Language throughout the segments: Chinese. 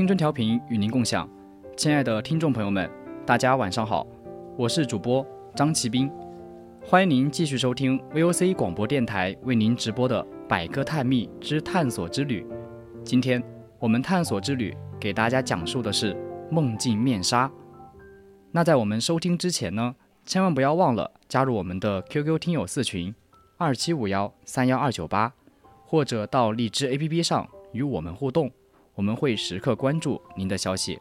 青春调频与您共享，亲爱的听众朋友们，大家晚上好，我是主播张奇斌，欢迎您继续收听 VOC 广播电台为您直播的。百科探秘之探索之旅，今天我们探索之旅给大家讲述的是梦境面纱。那在我们收听之前呢，千万不要忘了加入我们的 QQ 听友四群二七五幺三幺二九八，或者到荔枝 APP 上与我们互动，我们会时刻关注您的消息。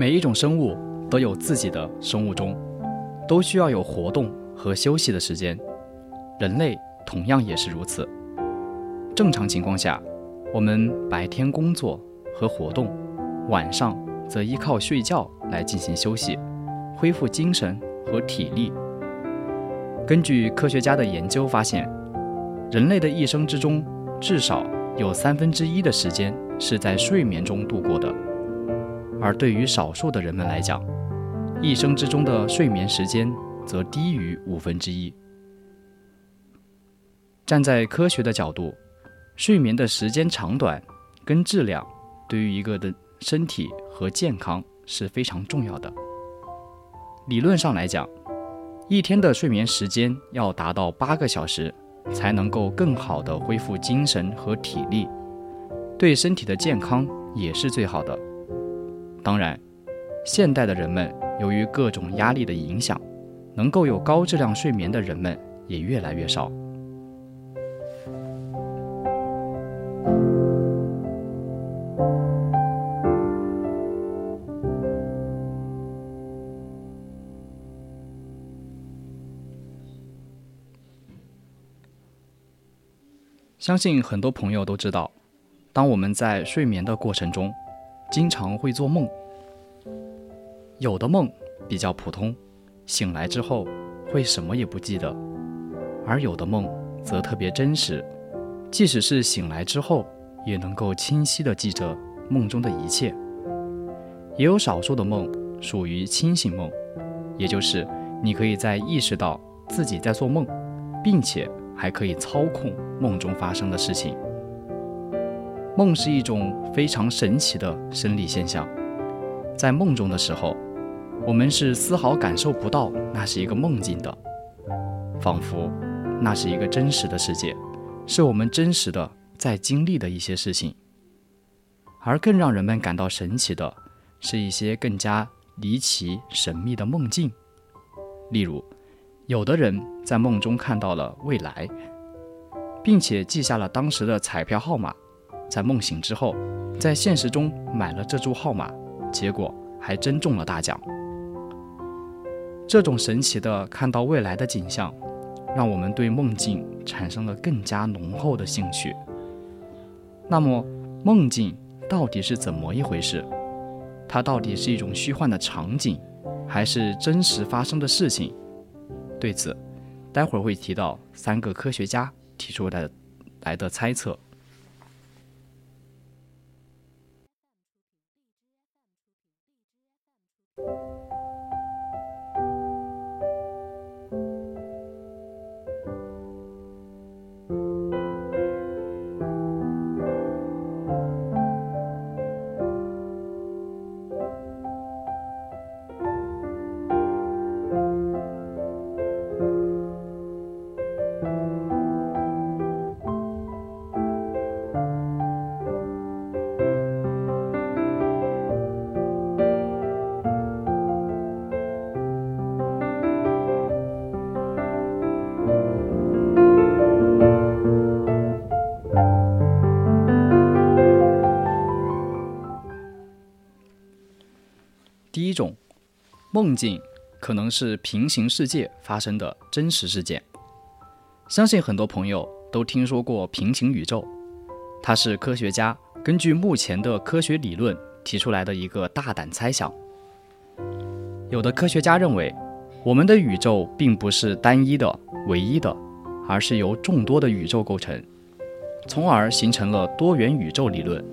每一种生物都有自己的生物钟，都需要有活动和休息的时间。人类同样也是如此。正常情况下，我们白天工作和活动，晚上则依靠睡觉来进行休息，恢复精神和体力。根据科学家的研究发现，人类的一生之中，至少有三分之一的时间是在睡眠中度过的。而对于少数的人们来讲，一生之中的睡眠时间则低于五分之一。站在科学的角度，睡眠的时间长短跟质量，对于一个的身体和健康是非常重要的。理论上来讲，一天的睡眠时间要达到八个小时，才能够更好的恢复精神和体力，对身体的健康也是最好的。当然，现代的人们由于各种压力的影响，能够有高质量睡眠的人们也越来越少。相信很多朋友都知道，当我们在睡眠的过程中，经常会做梦，有的梦比较普通，醒来之后会什么也不记得；而有的梦则特别真实，即使是醒来之后，也能够清晰地记着梦中的一切。也有少数的梦属于清醒梦，也就是你可以在意识到自己在做梦，并且还可以操控梦中发生的事情。梦是一种非常神奇的生理现象，在梦中的时候，我们是丝毫感受不到那是一个梦境的，仿佛那是一个真实的世界，是我们真实的在经历的一些事情。而更让人们感到神奇的，是一些更加离奇神秘的梦境，例如，有的人在梦中看到了未来，并且记下了当时的彩票号码。在梦醒之后，在现实中买了这注号码，结果还真中了大奖。这种神奇的看到未来的景象，让我们对梦境产生了更加浓厚的兴趣。那么，梦境到底是怎么一回事？它到底是一种虚幻的场景，还是真实发生的事情？对此，待会儿会提到三个科学家提出来的来的猜测。一种梦境可能是平行世界发生的真实事件。相信很多朋友都听说过平行宇宙，它是科学家根据目前的科学理论提出来的一个大胆猜想。有的科学家认为，我们的宇宙并不是单一的、唯一的，而是由众多的宇宙构成，从而形成了多元宇宙理论。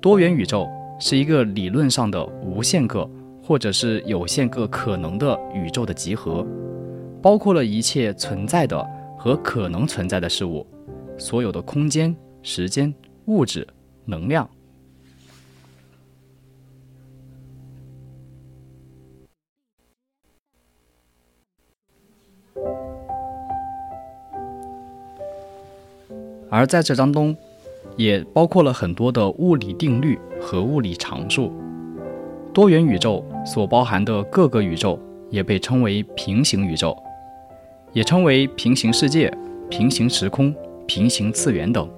多元宇宙是一个理论上的无限个或者是有限个可能的宇宙的集合，包括了一切存在的和可能存在的事物，所有的空间、时间、物质、能量。而在这当中，也包括了很多的物理定律和物理常数。多元宇宙所包含的各个宇宙也被称为平行宇宙，也称为平行世界、平行时空、平行次元等。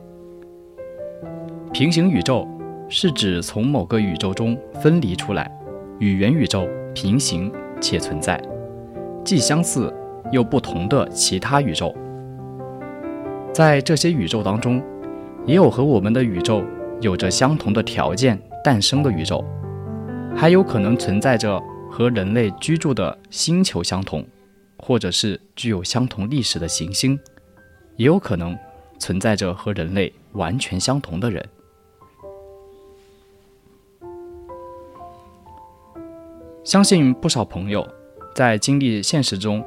平行宇宙是指从某个宇宙中分离出来，与原宇宙平行且存在，既相似又不同的其他宇宙。在这些宇宙当中，也有和我们的宇宙有着相同的条件诞生的宇宙，还有可能存在着和人类居住的星球相同，或者是具有相同历史的行星，也有可能存在着和人类完全相同的人。相信不少朋友在经历现实中，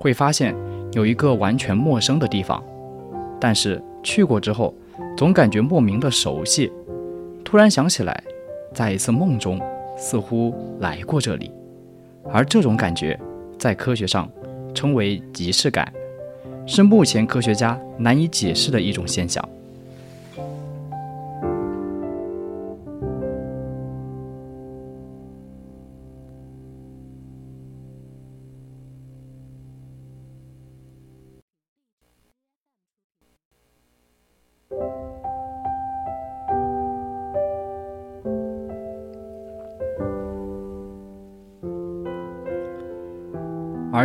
会发现有一个完全陌生的地方。但是去过之后，总感觉莫名的熟悉。突然想起来，在一次梦中似乎来过这里，而这种感觉在科学上称为即视感，是目前科学家难以解释的一种现象。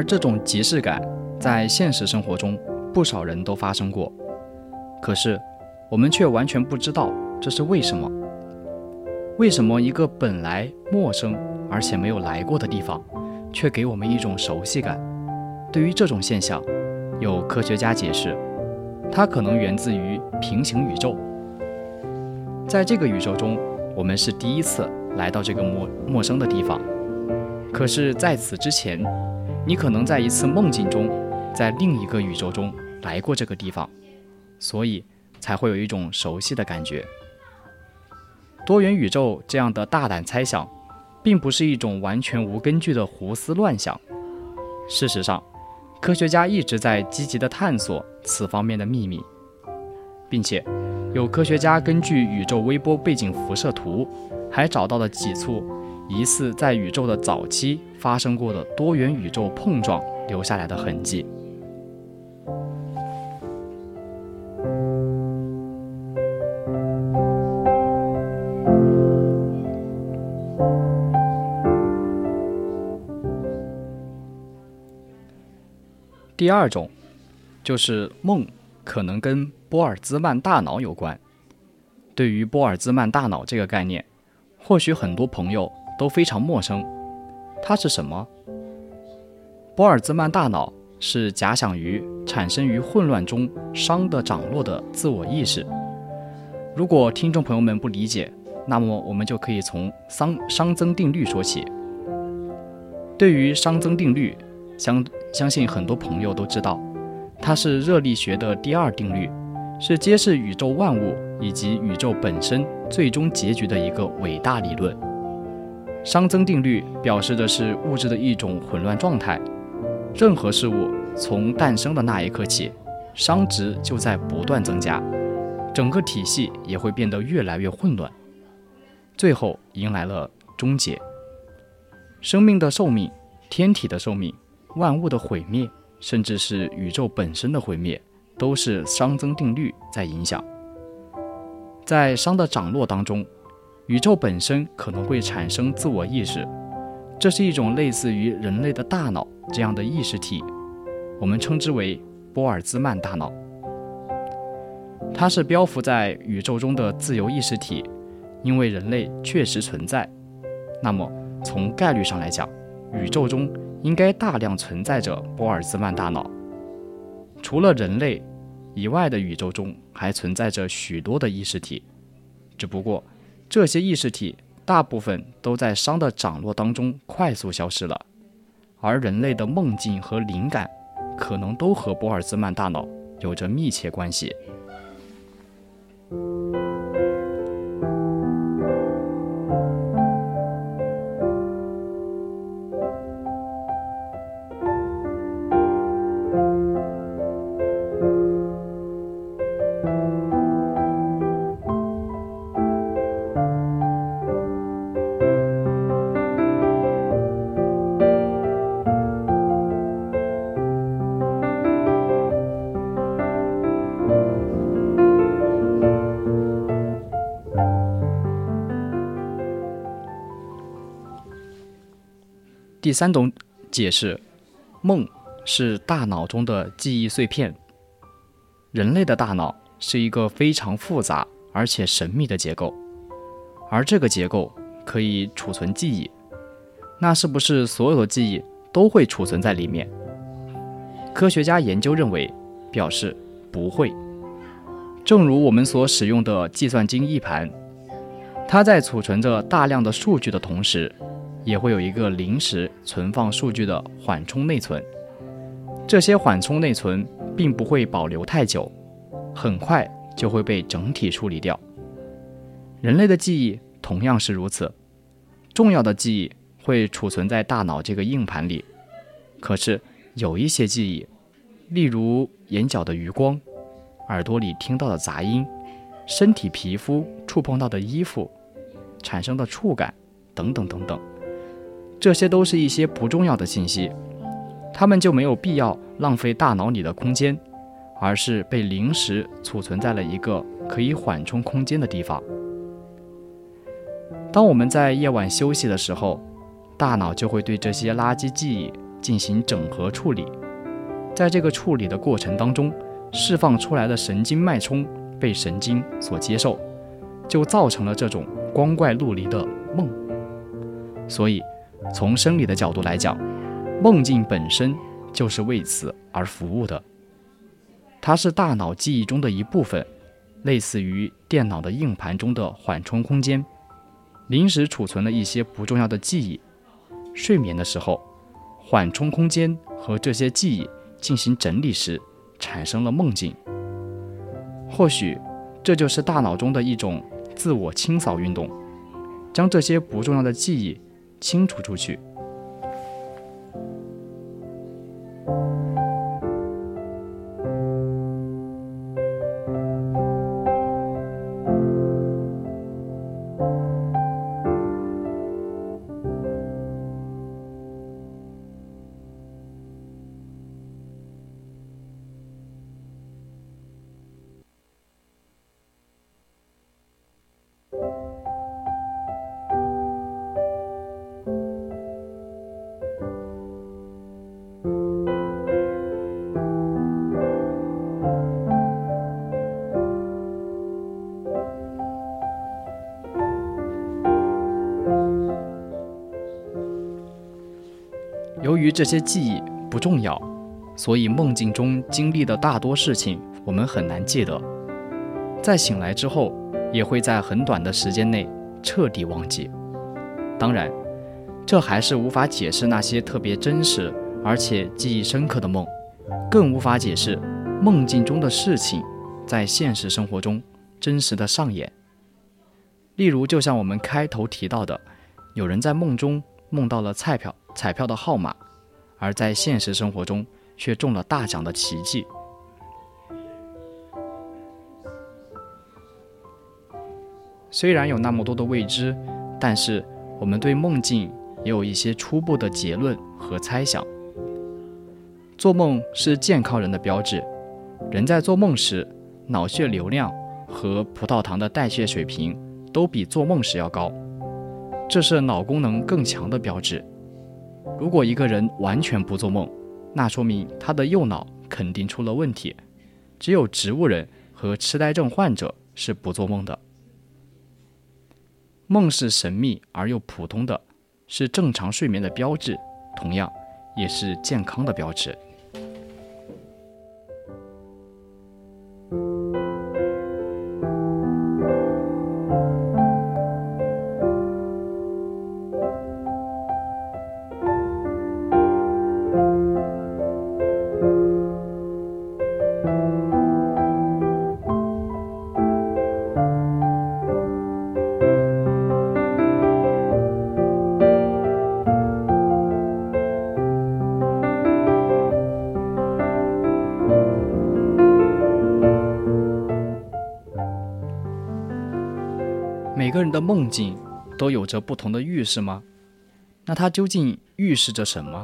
这种即视感，在现实生活中，不少人都发生过。可是，我们却完全不知道这是为什么。为什么一个本来陌生而且没有来过的地方，却给我们一种熟悉感？对于这种现象，有科学家解释，它可能源自于平行宇宙。在这个宇宙中，我们是第一次来到这个陌陌生的地方。可是，在此之前，你可能在一次梦境中，在另一个宇宙中来过这个地方，所以才会有一种熟悉的感觉。多元宇宙这样的大胆猜想，并不是一种完全无根据的胡思乱想。事实上，科学家一直在积极地探索此方面的秘密，并且有科学家根据宇宙微波背景辐射图，还找到了几处。疑似在宇宙的早期发生过的多元宇宙碰撞留下来的痕迹。第二种，就是梦可能跟波尔兹曼大脑有关。对于波尔兹曼大脑这个概念，或许很多朋友。都非常陌生，它是什么？波尔兹曼大脑是假想于产生于混乱中熵的涨落的自我意识。如果听众朋友们不理解，那么我们就可以从熵熵增定律说起。对于熵增定律，相相信很多朋友都知道，它是热力学的第二定律，是揭示宇宙万物以及宇宙本身最终结局的一个伟大理论。熵增定律表示的是物质的一种混乱状态，任何事物从诞生的那一刻起，熵值就在不断增加，整个体系也会变得越来越混乱，最后迎来了终结。生命的寿命、天体的寿命、万物的毁灭，甚至是宇宙本身的毁灭，都是熵增定律在影响。在熵的涨落当中。宇宙本身可能会产生自我意识，这是一种类似于人类的大脑这样的意识体，我们称之为波尔兹曼大脑。它是漂浮在宇宙中的自由意识体，因为人类确实存在。那么，从概率上来讲，宇宙中应该大量存在着波尔兹曼大脑。除了人类以外的宇宙中，还存在着许多的意识体，只不过这些意识体大部分都在熵的涨落当中快速消失了。而人类的梦境和灵感，可能都和波尔兹曼大脑有着密切关系。第三种解释，梦是大脑中的记忆碎片。人类的大脑是一个非常复杂而且神秘的结构，而这个结构可以储存记忆。那是不是所有的记忆都会储存在里面？科学家研究认为，表示不会。正如我们所使用的计算机硬盘，它在储存着大量的数据的同时。也会有一个临时存放数据的缓冲内存，这些缓冲内存并不会保留太久，很快就会被整体处理掉。人类的记忆同样是如此，重要的记忆会储存在大脑这个硬盘里，可是有一些记忆，例如眼角的余光、耳朵里听到的杂音、身体皮肤触碰到的衣服产生的触感等等等等。这些都是一些不重要的信息，它们就没有必要浪费大脑里的空间，而是被临时储存在了一个可以缓冲空间的地方。当我们在夜晚休息的时候，大脑就会对这些垃圾记忆进行整合处理，在这个处理的过程当中，释放出来的神经脉冲被神经所接受，就造成了这种光怪陆离的梦。所以。从生理的角度来讲，梦境本身就是为此而服务的。它是大脑记忆中的一部分，类似于电脑的硬盘中的缓冲空间，临时储存了一些不重要的记忆。睡眠的时候，缓冲空间和这些记忆进行整理时，产生了梦境。或许这就是大脑中的一种自我清扫运动，将这些不重要的记忆。清除出去。于这些记忆不重要，所以梦境中经历的大多事情我们很难记得。在醒来之后，也会在很短的时间内彻底忘记。当然，这还是无法解释那些特别真实而且记忆深刻的梦，更无法解释梦境中的事情在现实生活中真实的上演。例如，就像我们开头提到的，有人在梦中梦到了彩票。彩票的号码，而在现实生活中却中了大奖的奇迹。虽然有那么多的未知，但是我们对梦境也有一些初步的结论和猜想。做梦是健康人的标志，人在做梦时，脑血流量和葡萄糖的代谢水平都比做梦时要高，这是脑功能更强的标志。如果一个人完全不做梦，那说明他的右脑肯定出了问题。只有植物人和痴呆症患者是不做梦的。梦是神秘而又普通的，是正常睡眠的标志，同样也是健康的标志。梦境都有着不同的预示吗？那它究竟预示着什么？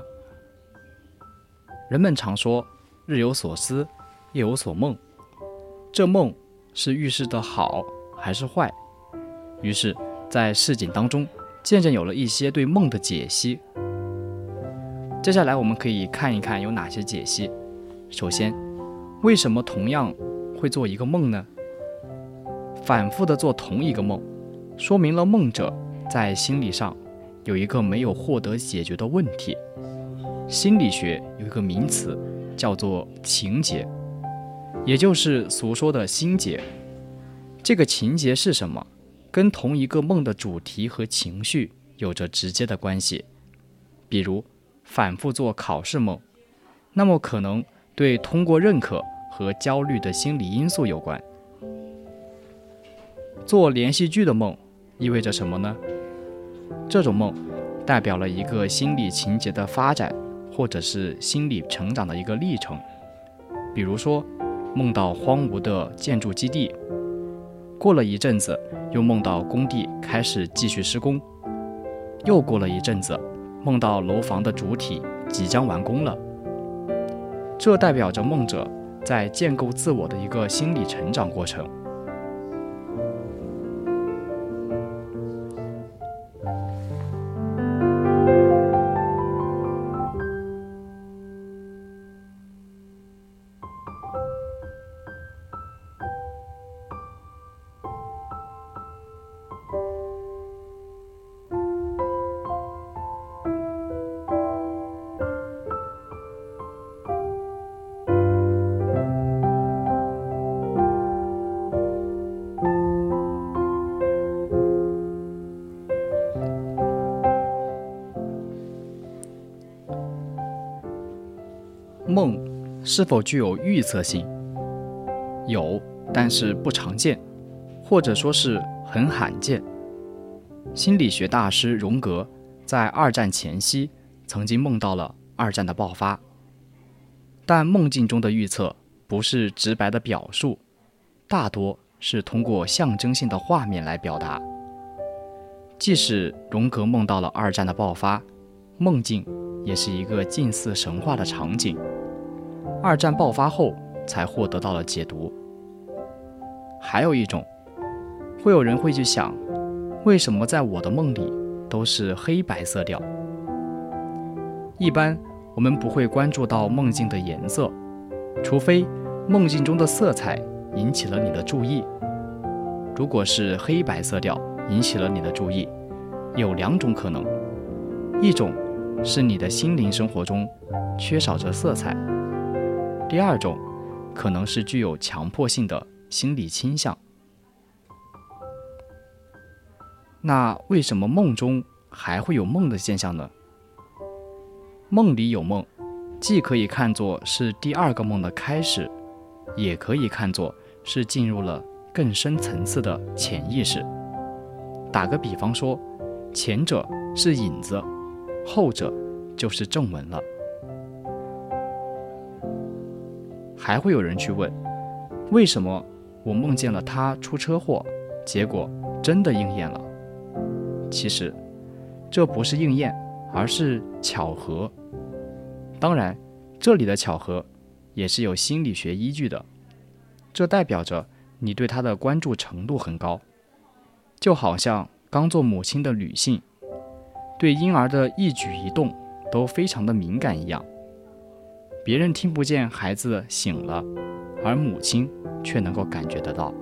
人们常说“日有所思，夜有所梦”，这梦是预示的好还是坏？于是，在市井当中渐渐有了一些对梦的解析。接下来，我们可以看一看有哪些解析。首先，为什么同样会做一个梦呢？反复的做同一个梦。说明了梦者在心理上有一个没有获得解决的问题。心理学有一个名词叫做情结，也就是俗说的心结。这个情结是什么？跟同一个梦的主题和情绪有着直接的关系。比如反复做考试梦，那么可能对通过认可和焦虑的心理因素有关。做连续剧的梦。意味着什么呢？这种梦代表了一个心理情节的发展，或者是心理成长的一个历程。比如说，梦到荒芜的建筑基地，过了一阵子又梦到工地开始继续施工，又过了一阵子梦到楼房的主体即将完工了。这代表着梦者在建构自我的一个心理成长过程。梦是否具有预测性？有，但是不常见，或者说是很罕见。心理学大师荣格在二战前夕曾经梦到了二战的爆发，但梦境中的预测不是直白的表述，大多是通过象征性的画面来表达。即使荣格梦到了二战的爆发，梦境也是一个近似神话的场景。二战爆发后才获得到了解读。还有一种，会有人会去想，为什么在我的梦里都是黑白色调？一般我们不会关注到梦境的颜色，除非梦境中的色彩引起了你的注意。如果是黑白色调引起了你的注意，有两种可能：一种是你的心灵生活中缺少着色彩。第二种，可能是具有强迫性的心理倾向。那为什么梦中还会有梦的现象呢？梦里有梦，既可以看作是第二个梦的开始，也可以看作是进入了更深层次的潜意识。打个比方说，前者是影子，后者就是正文了。还会有人去问，为什么我梦见了他出车祸，结果真的应验了？其实，这不是应验，而是巧合。当然，这里的巧合也是有心理学依据的，这代表着你对他的关注程度很高。就好像刚做母亲的女性，对婴儿的一举一动都非常的敏感一样。别人听不见孩子醒了，而母亲却能够感觉得到。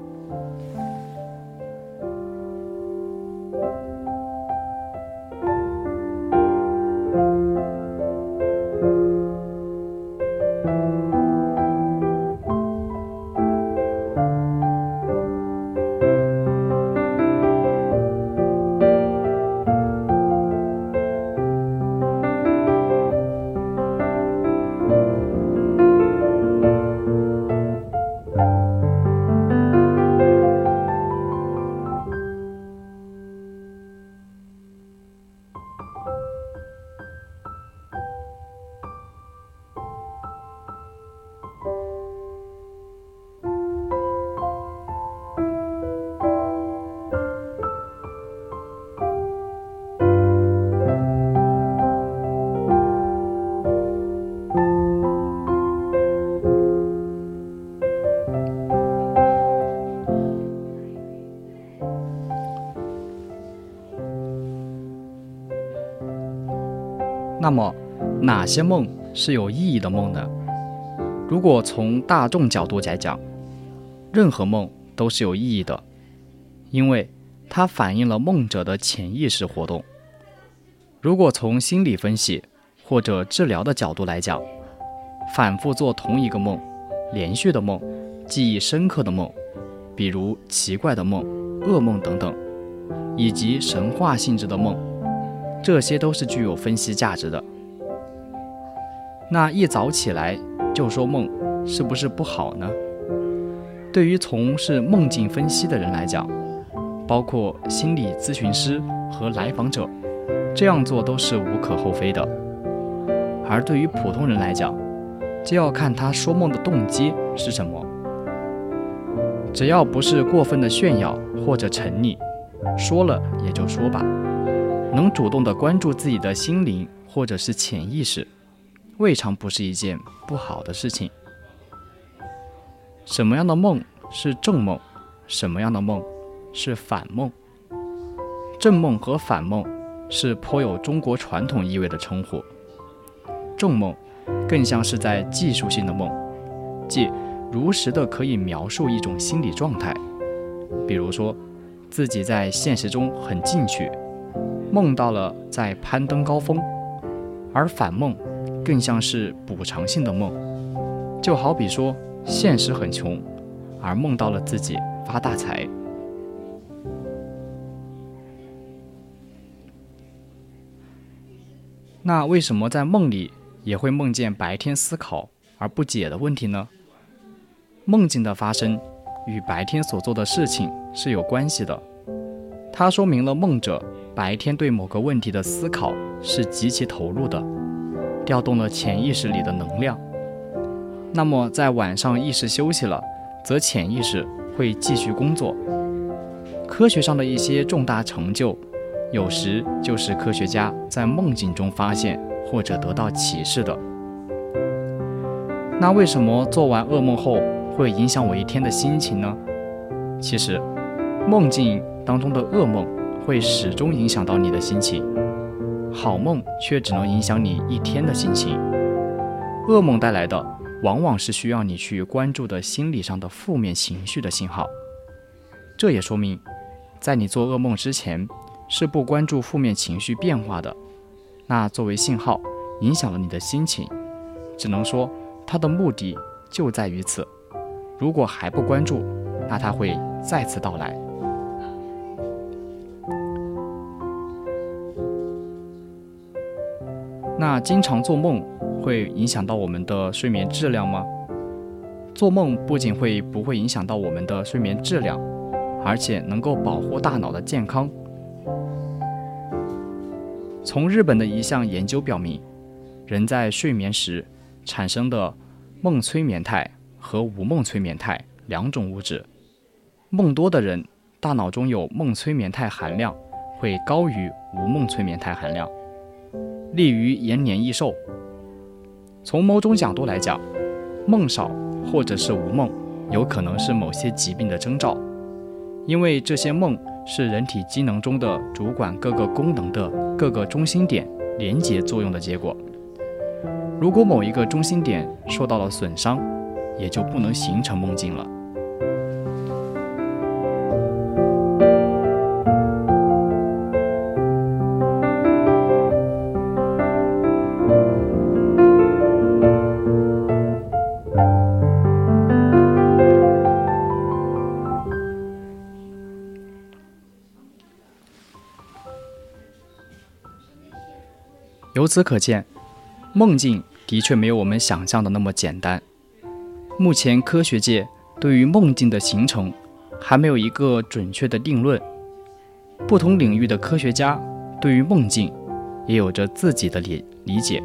那么，哪些梦是有意义的梦呢？如果从大众角度来讲，任何梦都是有意义的，因为它反映了梦者的潜意识活动。如果从心理分析或者治疗的角度来讲，反复做同一个梦、连续的梦、记忆深刻的梦，比如奇怪的梦、噩梦等等，以及神话性质的梦。这些都是具有分析价值的。那一早起来就说梦，是不是不好呢？对于从事梦境分析的人来讲，包括心理咨询师和来访者，这样做都是无可厚非的。而对于普通人来讲，就要看他说梦的动机是什么。只要不是过分的炫耀或者沉溺，说了也就说吧。能主动的关注自己的心灵或者是潜意识，未尝不是一件不好的事情。什么样的梦是正梦？什么样的梦是反梦？正梦和反梦是颇有中国传统意味的称呼。正梦更像是在技术性的梦，即如实的可以描述一种心理状态，比如说自己在现实中很进取。梦到了在攀登高峰，而反梦更像是补偿性的梦，就好比说现实很穷，而梦到了自己发大财。那为什么在梦里也会梦见白天思考而不解的问题呢？梦境的发生与白天所做的事情是有关系的，它说明了梦者。白天对某个问题的思考是极其投入的，调动了潜意识里的能量。那么在晚上意识休息了，则潜意识会继续工作。科学上的一些重大成就，有时就是科学家在梦境中发现或者得到启示的。那为什么做完噩梦后会影响我一天的心情呢？其实，梦境当中的噩梦。会始终影响到你的心情，好梦却只能影响你一天的心情。噩梦带来的往往是需要你去关注的心理上的负面情绪的信号。这也说明，在你做噩梦之前是不关注负面情绪变化的。那作为信号影响了你的心情，只能说它的目的就在于此。如果还不关注，那它会再次到来。那经常做梦会影响到我们的睡眠质量吗？做梦不仅会不会影响到我们的睡眠质量，而且能够保护大脑的健康。从日本的一项研究表明，人在睡眠时产生的梦催眠态和无梦催眠态两种物质，梦多的人大脑中有梦催眠态含量会高于无梦催眠态含量。利于延年益寿。从某种角度来讲，梦少或者是无梦，有可能是某些疾病的征兆，因为这些梦是人体机能中的主管各个功能的各个中心点连结作用的结果。如果某一个中心点受到了损伤，也就不能形成梦境了。由此可见，梦境的确没有我们想象的那么简单。目前科学界对于梦境的形成还没有一个准确的定论，不同领域的科学家对于梦境也有着自己的理理解。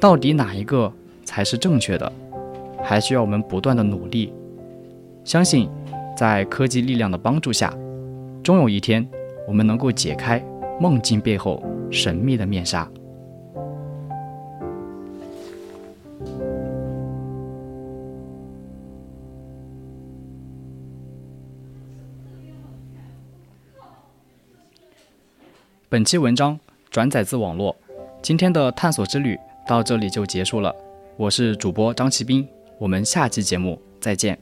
到底哪一个才是正确的，还需要我们不断的努力。相信，在科技力量的帮助下，终有一天我们能够解开梦境背后。神秘的面纱。本期文章转载自网络，今天的探索之旅到这里就结束了。我是主播张奇斌，我们下期节目再见。